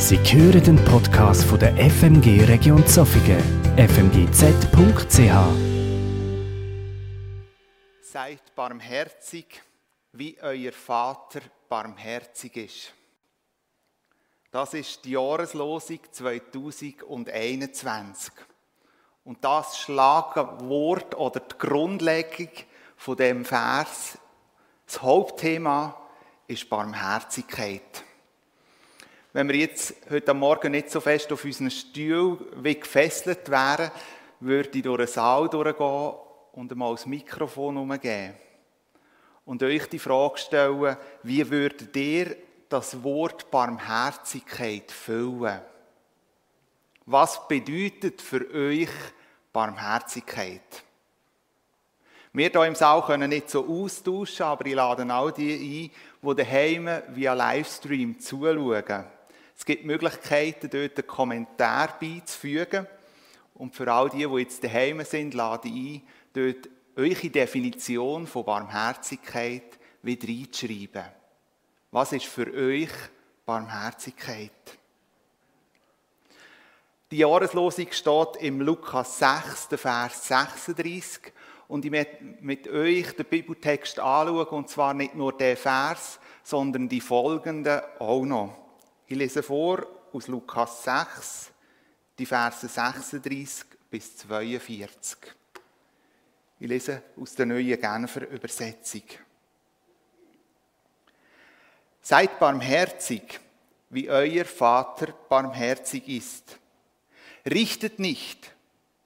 Sie hören den Podcast von der FMG Region Zofingen, fmgz.ch. Seid barmherzig, wie euer Vater barmherzig ist. Das ist die Jahreslosung 2021. Und das Schlagwort oder die Grundlegung von dem Vers, das Hauptthema ist Barmherzigkeit. Wenn wir jetzt heute Morgen nicht so fest auf unseren Stuhl wie gefesselt wären, würde ich durch den Saal durchgehen und einmal das Mikrofon umgeben. Und euch die Frage stellen, wie würdet ihr das Wort Barmherzigkeit füllen? Was bedeutet für euch Barmherzigkeit? Wir hier im Saal können nicht so austauschen, aber ich lade all die ein, die daheim via Livestream zuschauen. Es gibt Möglichkeiten, dort einen Kommentar beizufügen. Und für all die, die jetzt daheim sind, lade ich ein, dort eure Definition von Barmherzigkeit wieder reinzuschreiben. Was ist für euch Barmherzigkeit? Die Jahreslosung steht im Lukas 6, Vers 36. Und ich möchte mit euch den Bibeltext anschauen, und zwar nicht nur den Vers, sondern die folgenden auch noch. Ich lese vor aus Lukas 6, die Verse 36 bis 42. Ich lese aus der neuen Genfer Übersetzung. Seid barmherzig, wie euer Vater barmherzig ist. Richtet nicht,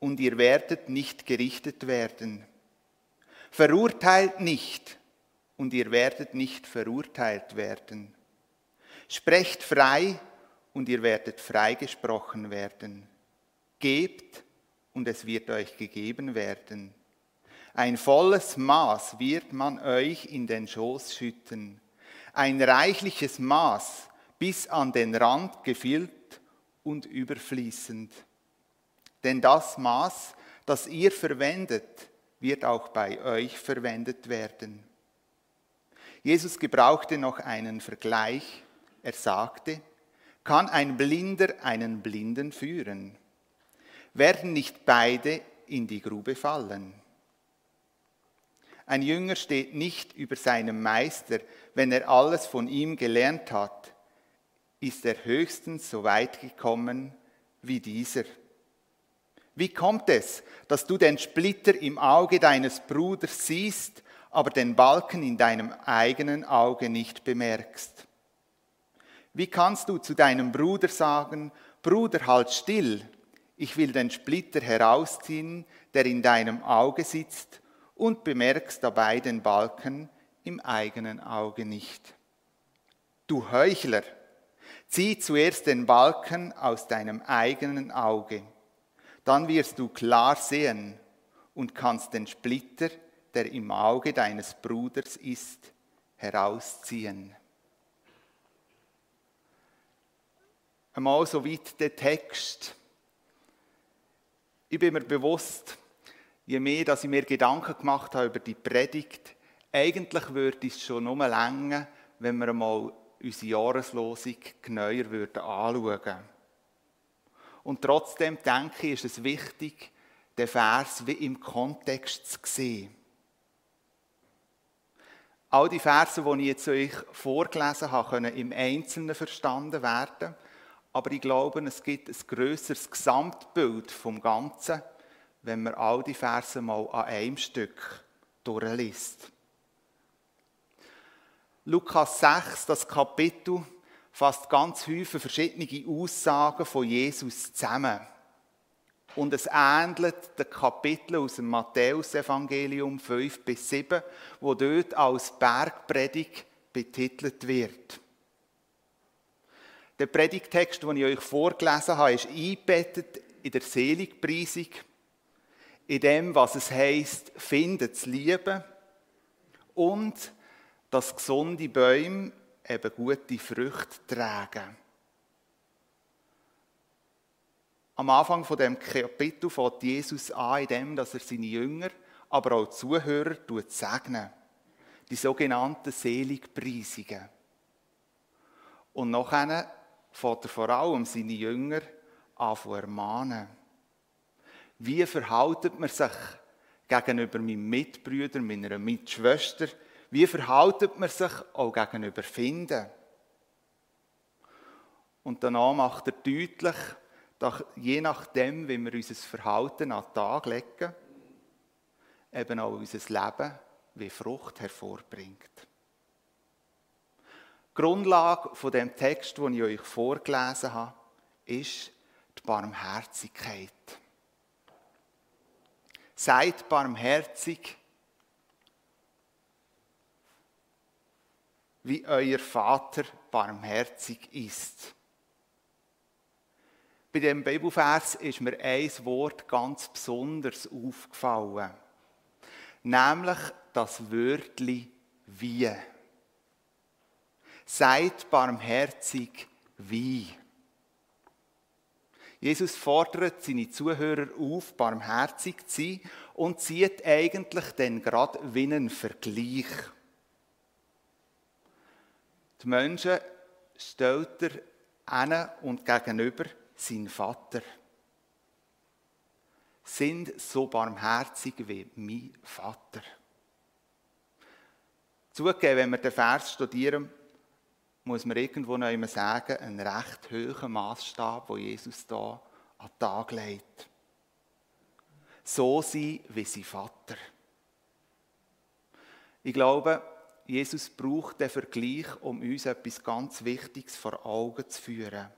und ihr werdet nicht gerichtet werden. Verurteilt nicht, und ihr werdet nicht verurteilt werden. Sprecht frei und ihr werdet freigesprochen werden. Gebt und es wird euch gegeben werden. Ein volles Maß wird man euch in den Schoß schütten. Ein reichliches Maß bis an den Rand gefüllt und überfließend. Denn das Maß, das ihr verwendet, wird auch bei euch verwendet werden. Jesus gebrauchte noch einen Vergleich er sagte, kann ein Blinder einen Blinden führen? Werden nicht beide in die Grube fallen? Ein Jünger steht nicht über seinem Meister, wenn er alles von ihm gelernt hat, ist er höchstens so weit gekommen wie dieser. Wie kommt es, dass du den Splitter im Auge deines Bruders siehst, aber den Balken in deinem eigenen Auge nicht bemerkst? Wie kannst du zu deinem Bruder sagen, Bruder, halt still, ich will den Splitter herausziehen, der in deinem Auge sitzt, und bemerkst dabei den Balken im eigenen Auge nicht. Du Heuchler, zieh zuerst den Balken aus deinem eigenen Auge, dann wirst du klar sehen und kannst den Splitter, der im Auge deines Bruders ist, herausziehen. Einmal so weit der Text. Ich bin mir bewusst, je mehr dass ich mir Gedanken gemacht habe über die Predigt, eigentlich würde es schon nur länger, wenn wir einmal unsere Jahreslosung genauer würden anschauen Und trotzdem denke ich, ist es wichtig, den Vers wie im Kontext zu sehen. All die Verse, die ich jetzt euch vorgelesen habe, können im Einzelnen verstanden werden. Aber ich glaube, es gibt ein größeres Gesamtbild vom Ganzen, wenn man all die Verse mal an einem Stück durchliest. Lukas 6, das Kapitel, fasst ganz viele verschiedene Aussagen von Jesus zusammen. Und es ähnelt den Kapiteln aus dem Matthäusevangelium 5 bis 7, wo dort als Bergpredigt betitelt wird. Der Predigtext, den ich euch vorgelesen habe, ist eingebettet in der Seligpreisung, in dem, was es heißt, findet zu lieben und dass gesunde Bäume eben gute Früchte tragen. Am Anfang von dem Kapitel fängt Jesus an, in dem, dass er seine Jünger, aber auch Zuhörer segnen. Die sogenannten Seligpreisungen. Und nachher fährt er vor allem seine Jünger an zu ermahnen. Wie verhaltet man sich gegenüber meinem Mitbrüder, meiner Mitschwester? Wie verhaltet man sich auch gegenüber Finden? Und danach macht er deutlich, dass je nachdem, wie wir unser Verhalten an den Tag legen, eben auch unser Leben wie Frucht hervorbringt. Grundlage von dem Text, den ich euch vorgelesen habe, ist die Barmherzigkeit. Seid barmherzig, wie euer Vater barmherzig ist. Bei dem Bibelvers ist mir ein Wort ganz besonders aufgefallen. Nämlich das Wörtli wie. Seid barmherzig wie. Jesus fordert seine Zuhörer auf, barmherzig zu sein und zieht eigentlich dann gerade wie einen Vergleich. Die Menschen stellt er an und gegenüber sein Vater. Sind so barmherzig wie mein Vater. Zugegeben, wenn wir den Vers studieren, muss man irgendwo noch immer sagen, ein recht hoher Maßstab, wo Jesus da an den Tag legt. So sein wie sein Vater. Ich glaube, Jesus braucht den Vergleich, um uns etwas ganz Wichtiges vor Augen zu führen.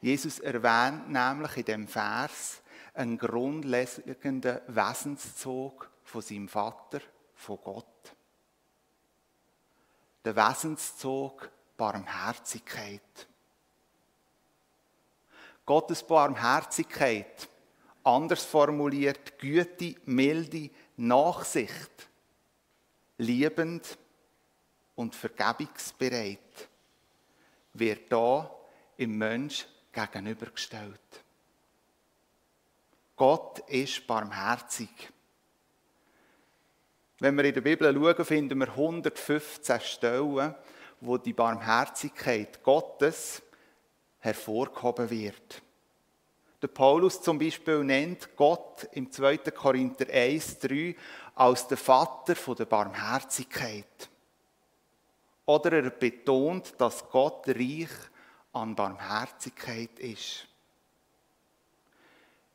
Jesus erwähnt nämlich in dem Vers einen grundlegenden Wesenszug von seinem Vater, von Gott. Der Wesenszug Barmherzigkeit. Gottes Barmherzigkeit, anders formuliert, Güte, Milde, Nachsicht, liebend und vergebungsbereit, wird da im Mensch gegenübergestellt. Gott ist barmherzig. Wenn wir in der Bibel schauen, finden wir 115 Stellen, wo die Barmherzigkeit Gottes hervorgehoben wird. Der Paulus zum Beispiel nennt Gott im 2. Korinther 1,3 als der Vater der Barmherzigkeit. Oder er betont, dass Gott reich an Barmherzigkeit ist.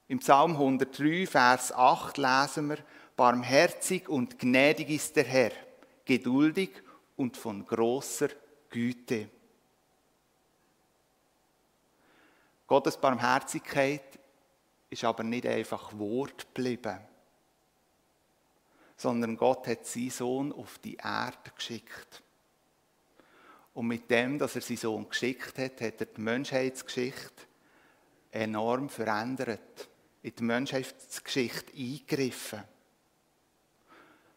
Im Psalm 103, Vers 8 lesen wir, Barmherzig und gnädig ist der Herr, geduldig und von großer Güte. Gottes Barmherzigkeit ist aber nicht einfach Wort geblieben, sondern Gott hat seinen Sohn auf die Erde geschickt. Und mit dem, dass er seinen Sohn geschickt hat, hat er die Menschheitsgeschichte enorm verändert, in die Menschheitsgeschichte eingegriffen.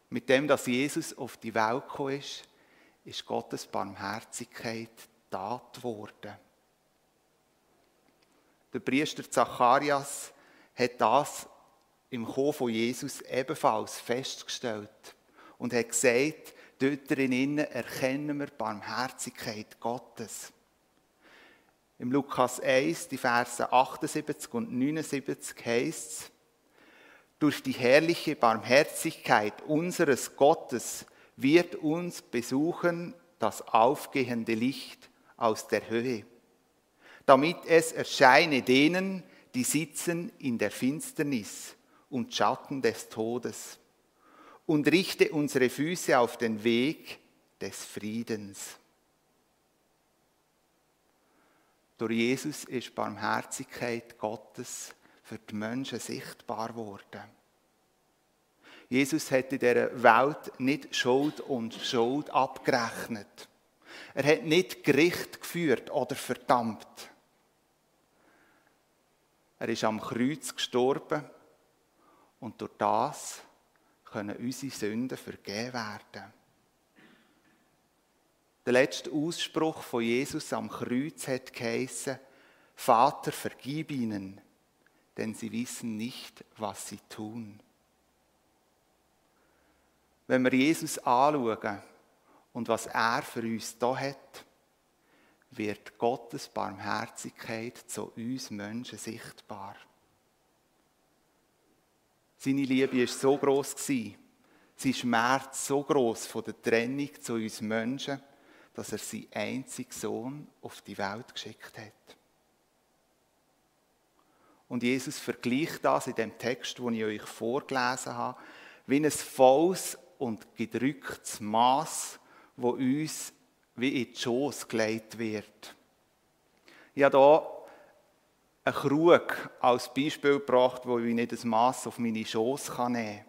Mit dem, dass Jesus auf die Welt gekommen ist, ist Gottes Barmherzigkeit Tat worden. Der Priester Zacharias hat das im Kommen von Jesus ebenfalls festgestellt und hat gesagt, Dort drinnen erkennen wir Barmherzigkeit Gottes. Im Lukas 1, die Verse 78 und 79 heißt es, durch die herrliche Barmherzigkeit unseres Gottes wird uns besuchen das aufgehende Licht aus der Höhe, damit es erscheine denen, die sitzen in der Finsternis und Schatten des Todes und richte unsere Füße auf den Weg des Friedens. Durch Jesus ist Barmherzigkeit Gottes für die Menschen sichtbar worden. Jesus hat in dieser Welt nicht Schuld und Schuld abgerechnet. Er hat nicht Gericht geführt oder verdammt. Er ist am Kreuz gestorben und durch das können unsere Sünden vergeben werden. Der letzte Ausspruch von Jesus am Kreuz hat geheißen, Vater, vergib ihnen, denn sie wissen nicht, was sie tun. Wenn wir Jesus anschauen und was er für uns da hat, wird Gottes Barmherzigkeit zu uns Menschen sichtbar. Seine Liebe ist so groß sein Schmerz so groß von der Trennung zu uns Menschen, dass er seinen einzigen Sohn auf die Welt geschickt hat. Und Jesus vergleicht das in dem Text, den ich euch vorgelesen habe, wie ein volles und gedrücktes Maß, wo uns wie in die Schoß gelegt wird. Ich habe hier einen Krug als Beispiel gebracht, wo ich nicht das Maß auf meine Schoß nehmen kann.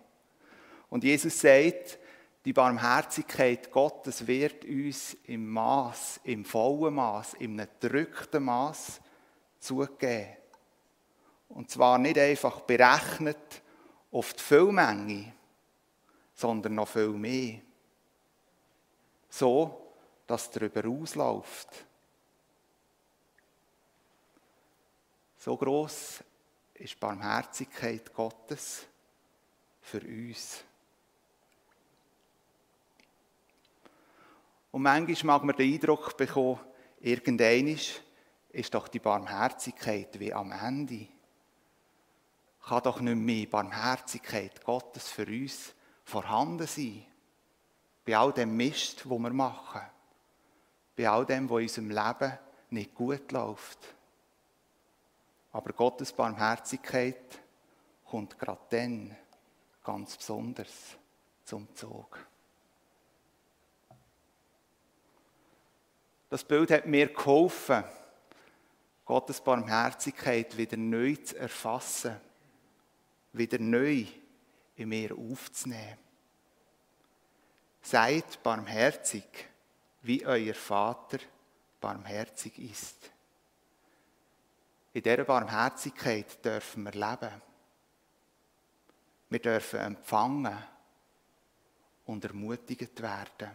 Und Jesus sagt, die Barmherzigkeit Gottes wird uns im Maß, im vollen Maß, im gedrückten Maß zugegeben. Und zwar nicht einfach berechnet auf die Füllmenge, sondern noch viel mehr. So, dass darüber ausläuft. So groß ist die Barmherzigkeit Gottes für uns. Und manchmal mag man den Eindruck bekommen, irgendein ist doch die Barmherzigkeit wie am Ende. Kann doch nicht mehr Barmherzigkeit Gottes für uns vorhanden sein. Bei all dem Mist, wo wir machen. Bei all dem, wo in unserem Leben nicht gut läuft. Aber Gottes Barmherzigkeit kommt gerade dann ganz besonders zum Zug. Das Bild hat mir geholfen, Gottes Barmherzigkeit wieder neu zu erfassen, wieder neu in mir aufzunehmen. Seid barmherzig, wie euer Vater barmherzig ist. In dieser Barmherzigkeit dürfen wir leben. Wir dürfen empfangen und ermutigt werden.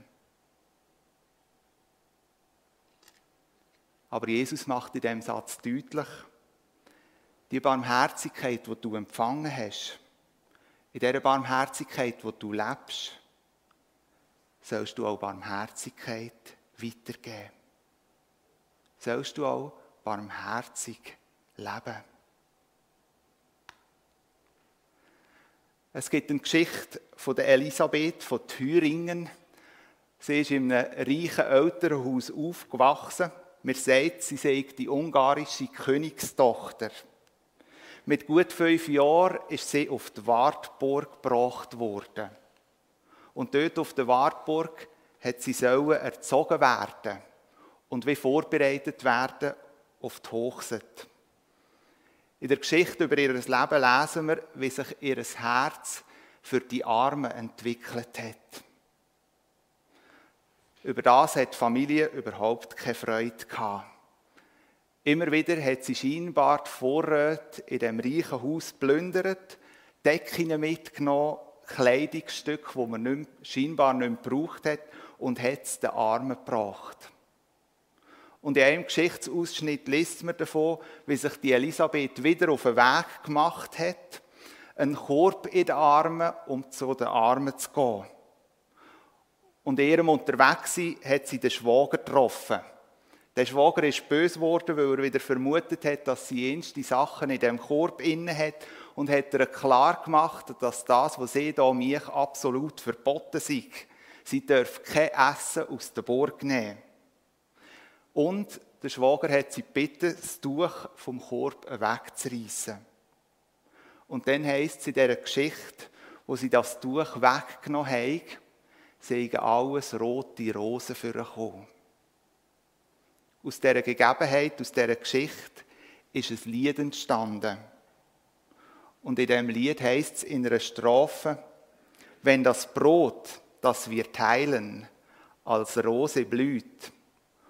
Aber Jesus macht in diesem Satz deutlich, die Barmherzigkeit, die du empfangen hast, in dieser Barmherzigkeit, wo du lebst, sollst du auch Barmherzigkeit weitergeben. Sollst du auch barmherzig leben. Es gibt eine Geschichte von der Elisabeth von Thüringen. Sie ist in einem reichen Elternhaus aufgewachsen mir sagt, sie sei die ungarische Königstochter. Mit gut fünf Jahren ist sie auf die Wartburg gebracht worden. Und dort auf der Wartburg hat sie sollen erzogen werden und wie vorbereitet werden auf die Hochzeit. In der Geschichte über ihr Leben lesen wir, wie sich ihr Herz für die Armen entwickelt hat. Über das hat die Familie überhaupt keine Freude gehabt. Immer wieder hat sie scheinbar die Vorräte in dem reichen Haus plündert, Decken mitgenommen, Kleidungsstücke, die man nicht, scheinbar nicht mehr gebraucht hat, und hat es den Armen gebracht. Und in einem Geschichtsausschnitt liest man davon, wie sich die Elisabeth wieder auf den Weg gemacht hat, einen Korb in den Armen, um zu den Armen zu gehen. Und in ihrem Unterwegssein hat sie den Schwager getroffen. Der Schwager ist böse geworden, weil er wieder vermutet hat, dass sie jenste Sachen in dem Korb inne hat und hat ihr klar gemacht, dass das, was sie da mich absolut verboten sei. Sie darf kein Essen aus der Burg nehmen. Und der Schwager hat sie gebeten, das Tuch vom Korb wegzureißen. Und dann heisst es in dieser Geschichte, wo sie das Tuch weggenommen haben, seien alles rote Rosen für gekommen. Aus dieser Gegebenheit, aus dieser Geschichte ist ein Lied entstanden. Und in dem Lied heißt es in einer Strophe, wenn das Brot, das wir teilen, als Rose blüht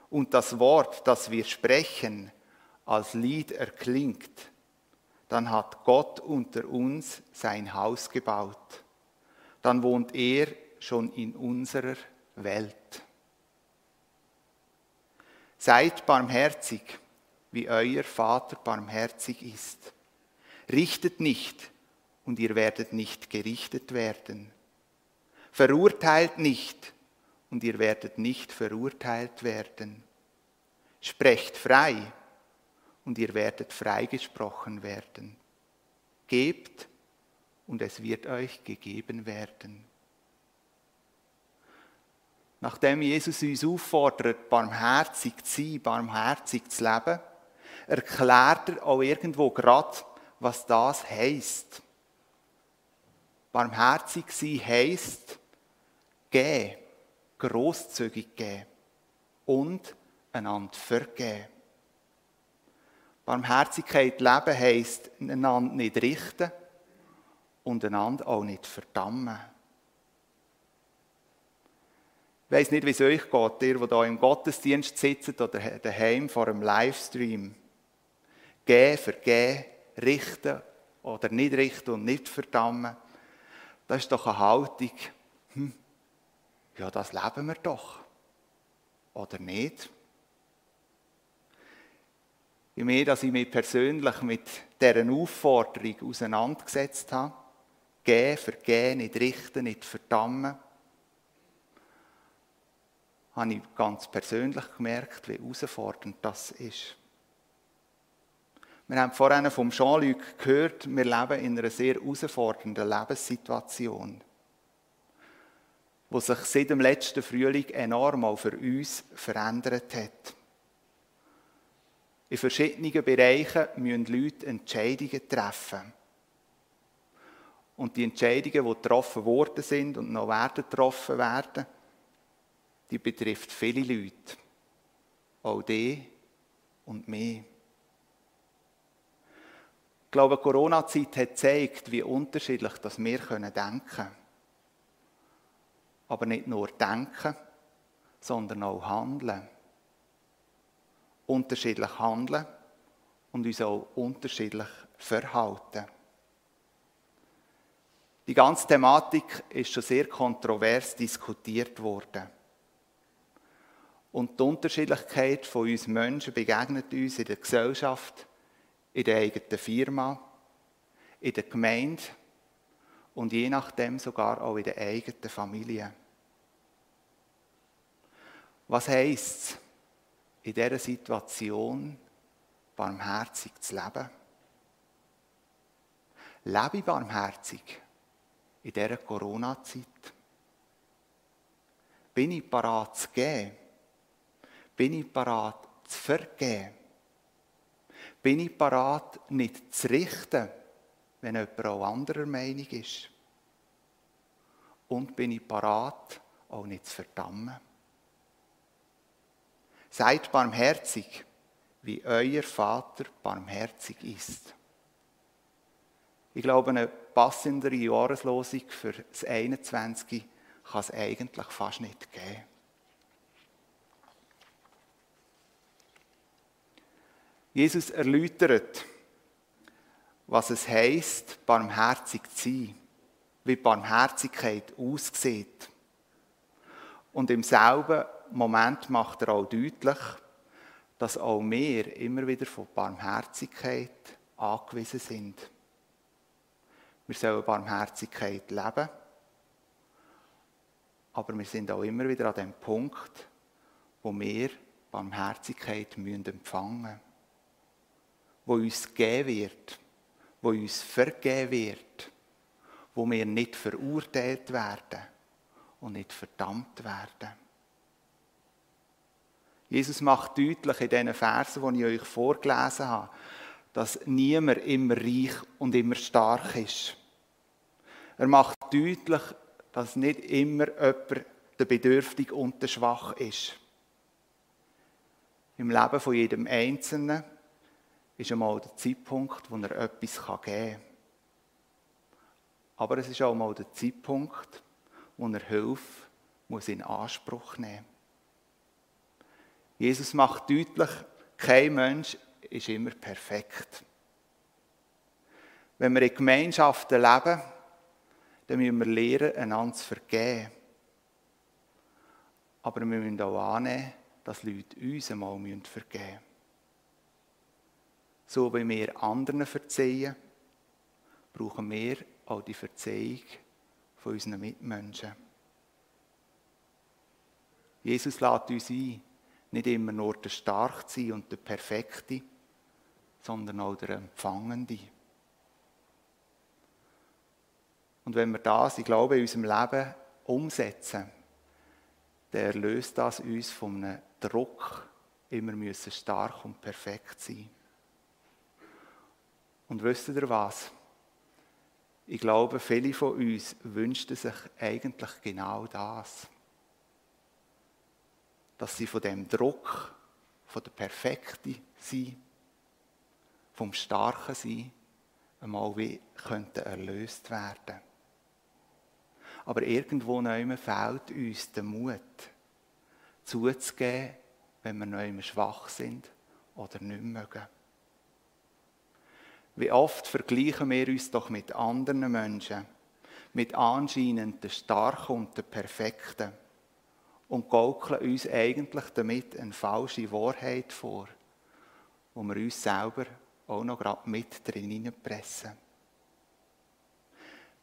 und das Wort, das wir sprechen, als Lied erklingt, dann hat Gott unter uns sein Haus gebaut. Dann wohnt er schon in unserer Welt. Seid barmherzig, wie euer Vater barmherzig ist. Richtet nicht, und ihr werdet nicht gerichtet werden. Verurteilt nicht, und ihr werdet nicht verurteilt werden. Sprecht frei und ihr werdet freigesprochen werden. Gebt und es wird euch gegeben werden. Nachdem Jesus uns auffordert, barmherzig zu sein, barmherzig zu leben, erklärt er auch irgendwo gerade, was das heißt. Barmherzig sein heisst, geben, großzügig geben und einander vergeben. Barmherzigkeit leben heisst, einander nicht richten und einander auch nicht verdammen. Ich weiss nicht, wie es euch geht, ihr, die hier im Gottesdienst sitzt oder daheim vor einem Livestream. Gehen, vergehen, richten oder nicht richten und nicht verdammen. Das ist doch eine Haltung, hm, ja, das leben wir doch. Oder nicht? Je mehr, dass ich mich persönlich mit dieser Aufforderung auseinandergesetzt habe, gehen, vergehen, nicht richten, nicht verdammen, habe ich ganz persönlich gemerkt, wie herausfordernd das ist. Wir haben vorhin vom Jean-Luc gehört, wir leben in einer sehr herausfordernden Lebenssituation, die sich seit dem letzten Frühling enorm auch für uns verändert hat. In verschiedenen Bereichen müssen Leute Entscheidungen treffen. Und die Entscheidungen, die getroffen worden sind und noch werden getroffen werden, die betrifft viele Leute. Auch die und mich. Ich glaube, die Corona-Zeit hat gezeigt, wie unterschiedlich das wir denken können. Aber nicht nur denken, sondern auch handeln. Unterschiedlich handeln und uns auch unterschiedlich verhalten. Die ganze Thematik ist schon sehr kontrovers diskutiert worden. Und die Unterschiedlichkeit von uns Menschen begegnet uns in der Gesellschaft, in der eigenen Firma, in der Gemeinde und je nachdem sogar auch in der eigenen Familie. Was heisst es, in dieser Situation barmherzig zu leben? Lebe ich barmherzig in dieser Corona-Zeit? Bin ich parat zu geben? Bin ich parat zu vergeben? Bin ich parat nicht zu richten, wenn jemand auch anderer Meinung ist? Und bin ich parat auch nicht zu verdammen? Seid barmherzig, wie euer Vater barmherzig ist. Ich glaube, eine passendere Jahreslosung für das 21. kann es eigentlich fast nicht geben. Jesus erläutert, was es heißt, barmherzig zu sein, wie Barmherzigkeit aussieht. Und im selben Moment macht er auch deutlich, dass auch wir immer wieder von Barmherzigkeit angewiesen sind. Wir sollen Barmherzigkeit leben, aber wir sind auch immer wieder an dem Punkt, wo wir Barmherzigkeit empfangen müssen wo uns gegeben wird, wo uns vergeben wird, wo wir nicht verurteilt werden und nicht verdammt werden. Jesus macht deutlich in diesen Versen, die ich euch vorgelesen habe, dass niemand immer reich und immer stark ist. Er macht deutlich, dass nicht immer jemand der Bedürftig und der Schwach ist. Im Leben von jedem Einzelnen ist einmal der Zeitpunkt, wo er etwas geben kann. Aber es ist auch mal der Zeitpunkt, wo er Hilfe muss in Anspruch nehmen. Jesus macht deutlich, kein Mensch ist immer perfekt. Wenn wir in Gemeinschaften leben, dann müssen wir lernen, einander zu vergeben. Aber wir müssen auch annehmen, dass Leute uns einmal vergeben müssen so wie wir anderen verzeihen, brauchen wir auch die Verzeihung von unseren Mitmenschen. Jesus lädt uns ein, nicht immer nur der Starke und der Perfekte, sondern auch der Empfangende. Und wenn wir das, ich glaube, in unserem Leben umsetzen, dann erlöst das uns von einem Druck, immer müssen stark und perfekt sein. Und wisst ihr was? Ich glaube, viele von uns wünschten sich eigentlich genau das. Dass sie von dem Druck, von der Perfekten sein, vom Starken sein, einmal wie könnten erlöst werden. Aber irgendwo neu fehlt uns der Mut, zuzugeben, wenn wir neu schwach sind oder nicht mögen. Wie oft vergleichen wir uns doch mit anderen Menschen, mit anscheinend der Starken und der Perfekten und gaukeln uns eigentlich damit eine falsche Wahrheit vor, wo wir uns selber auch noch gerade mit drin pressen.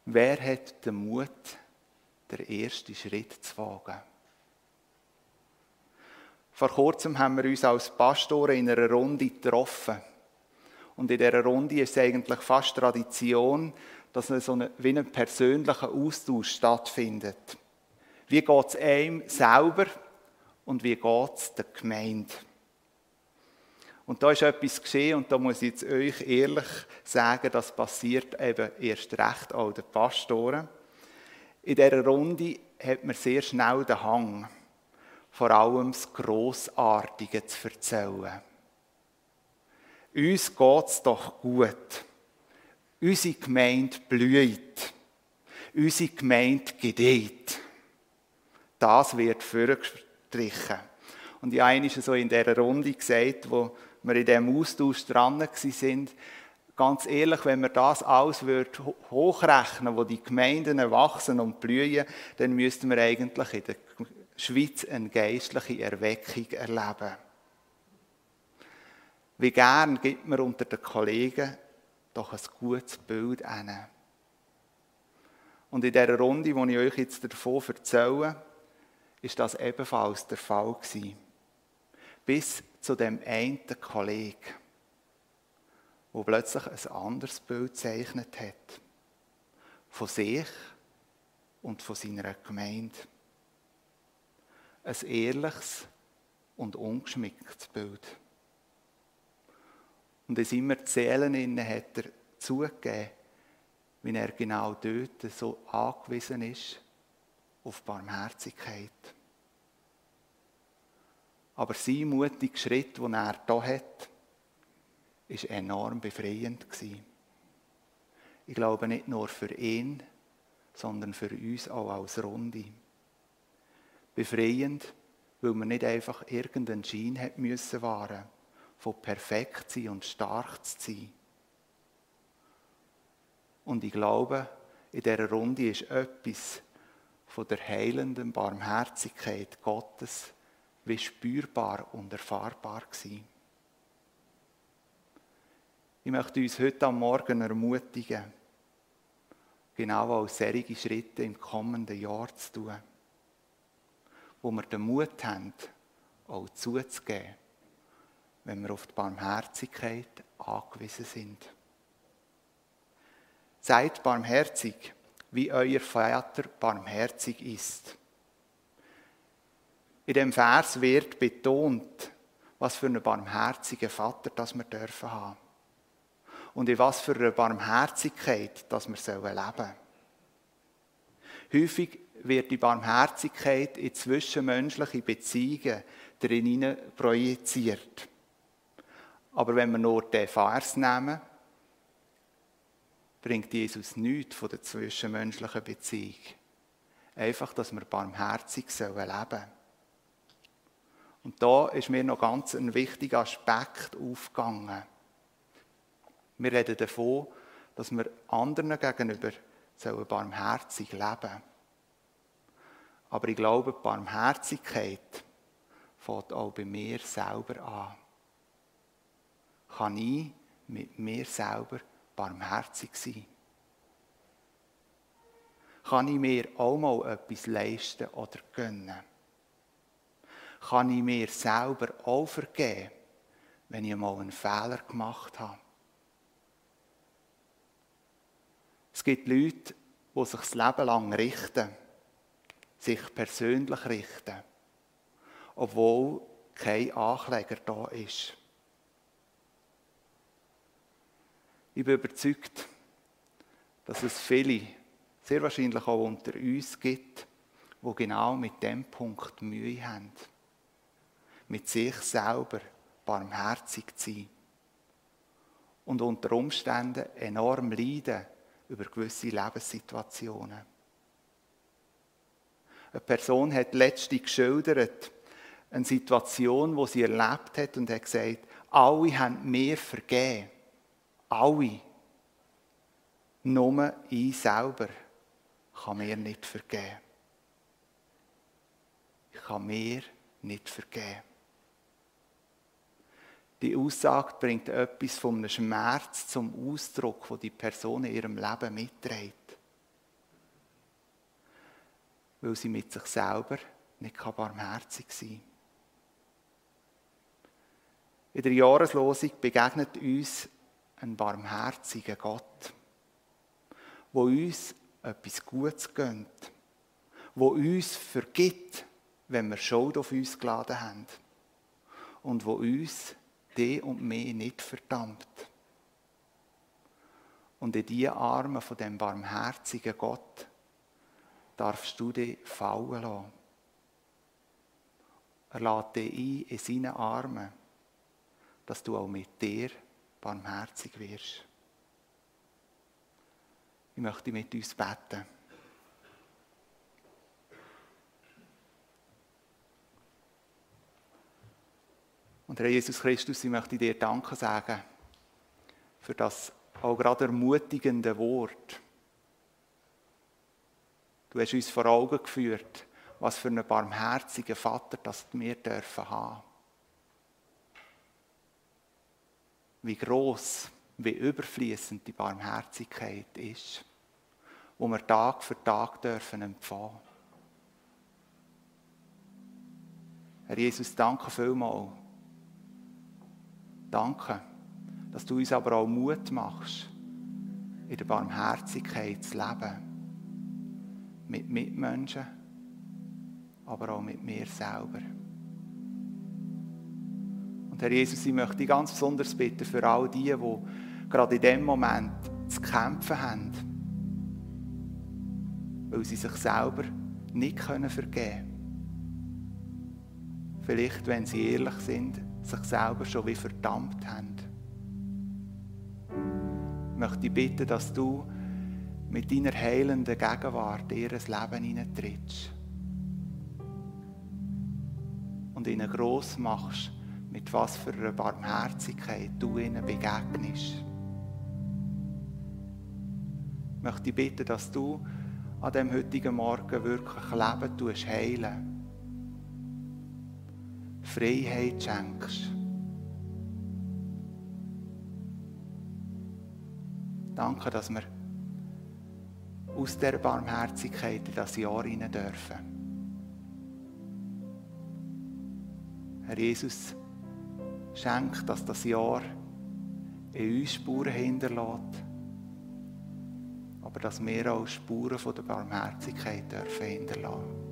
Wer hat den Mut, den ersten Schritt zu wagen? Vor kurzem haben wir uns als Pastoren in einer Runde getroffen. Und in dieser Runde ist es eigentlich fast Tradition, dass so eine, wie ein persönlicher Austausch stattfindet. Wie geht es einem selber und wie geht es der Gemeinde? Und da ist etwas geschehen und da muss ich jetzt euch ehrlich sagen, das passiert eben erst recht auch den Pastoren. In dieser Runde hat man sehr schnell den Hang, vor allem das Grossartige zu erzählen. Uns geht es doch gut. Unsere Gemeinde blüht. Unsere Gemeinde gedeiht. Das wird vorgestrichen. Und ich habe so in dieser Runde gesagt, wo wir in diesem Austausch dran sind, ganz ehrlich, wenn wir das alles hochrechnen, wo die Gemeinden wachsen und blühen, dann müssten wir eigentlich in der Schweiz eine geistliche Erweckung erleben. Wie gern gibt man unter den Kollegen doch ein gutes Bild an. Und in dieser Runde, die ich euch jetzt davon erzähle, ist das ebenfalls der Fall gewesen. Bis zu dem einen Kollegen, der plötzlich ein anderes Bild gezeichnet hat. Von sich und von seiner Gemeinde. Ein ehrliches und ungeschmicktes Bild. Und in seiner Zählen hat er zugegeben, wie er genau dort so angewiesen ist auf Barmherzigkeit. Aber sein mutiger Schritt, den er hier hat, ist enorm befreiend. Ich glaube nicht nur für ihn, sondern für uns auch als Runde. Befreiend, weil man nicht einfach irgendeinen Schein hat müssen wahren von perfekt sein und stark zu sein. Und ich glaube, in dieser Runde ist etwas von der heilenden Barmherzigkeit Gottes wie spürbar und erfahrbar gewesen. Ich möchte uns heute am Morgen ermutigen, genau auch solche Schritte im kommenden Jahr zu tun, wo wir den Mut haben, auch zuzugeben wenn wir auf die Barmherzigkeit angewiesen sind. Seid barmherzig, wie euer Vater barmherzig ist. In dem Vers wird betont, was für einen barmherzigen Vater das wir dürfen haben. Und in was für eine Barmherzigkeit das wir leben sollen. Häufig wird die Barmherzigkeit in zwischenmenschliche Beziehungen drin projiziert. Aber wenn wir nur den Vers nehmen, bringt Jesus nichts von der zwischenmenschlichen Beziehung. Einfach, dass wir barmherzig leben sollen. Und da ist mir noch ganz ein wichtiger Aspekt aufgegangen. Wir reden davon, dass wir anderen gegenüber barmherzig leben sollen. Aber ich glaube, die Barmherzigkeit fängt auch bei mir selber an kann ich mit mir selber barmherzig sein? Kann ich mir auch mal etwas leisten oder gönnen? kann ich mir selber auch vergeben, wenn ich mal einen Fehler gemacht habe. Es gibt Leute, die sich das Leben lang richten, sich persönlich richten, obwohl kein Ankläger da ist. Ich bin überzeugt, dass es viele, sehr wahrscheinlich auch unter uns gibt, die genau mit dem Punkt Mühe haben. Mit sich selber barmherzig zu sein. Und unter Umständen enorm leiden über gewisse Lebenssituationen. Eine Person hat letztlich geschildert, eine Situation, wo sie erlebt hat und hat gesagt, alle haben mir vergeben. Alle. Nur ich selber kann mir nicht vergeben. Ich kann mir nicht vergeben. Die Aussage bringt etwas von einem Schmerz zum Ausdruck, wo die Person in ihrem Leben mitträgt. Weil sie mit sich selber nicht barmherzig sein kann. In der Jahreslosung begegnet uns ein barmherziger Gott, wo uns etwas Gutes gönnt, wo uns vergibt, wenn wir Schuld auf uns geladen haben und wo uns die und mich nicht verdammt. Und in die Arme von dem barmherzigen Gott darfst du dich fallen lassen. Er lädt dich ein in seine Arme, dass du auch mit dir barmherzig wirst. Ich möchte mit uns beten. Und Herr Jesus Christus, ich möchte dir Danke sagen für das auch gerade ermutigende Wort. Du hast uns vor Augen geführt, was für einen barmherzigen Vater das wir dürfen haben. Wie groß, wie überfließend die Barmherzigkeit ist, wo wir Tag für Tag dürfen empfangen. Herr Jesus, danke vielmals Danke, dass du uns aber auch Mut machst, in der Barmherzigkeit zu leben. Mit Mitmenschen, aber auch mit mir selber. Herr Jesus, ich möchte dich ganz besonders bitten für all die, die gerade in dem Moment zu kämpfen haben, weil sie sich selber nicht vergeben können. Vielleicht, wenn sie ehrlich sind, sich selber schon wie verdammt haben. Ich möchte dich bitten, dass du mit deiner heilenden Gegenwart in ihr Leben hineintrittst. Und ihnen gross machst, mit was für einer Barmherzigkeit du ihnen begegnest. Ich möchte bitten, dass du an dem heutigen Morgen wirklich Leben tust, heilen Freiheit schenkst. Danke, dass wir aus der Barmherzigkeit in das Jahr hinein dürfen. Herr Jesus, schenk, dass das Jahr in uns Spuren hinterlässt, aber dass wir auch Spuren von der Barmherzigkeit dürfen hinterlassen.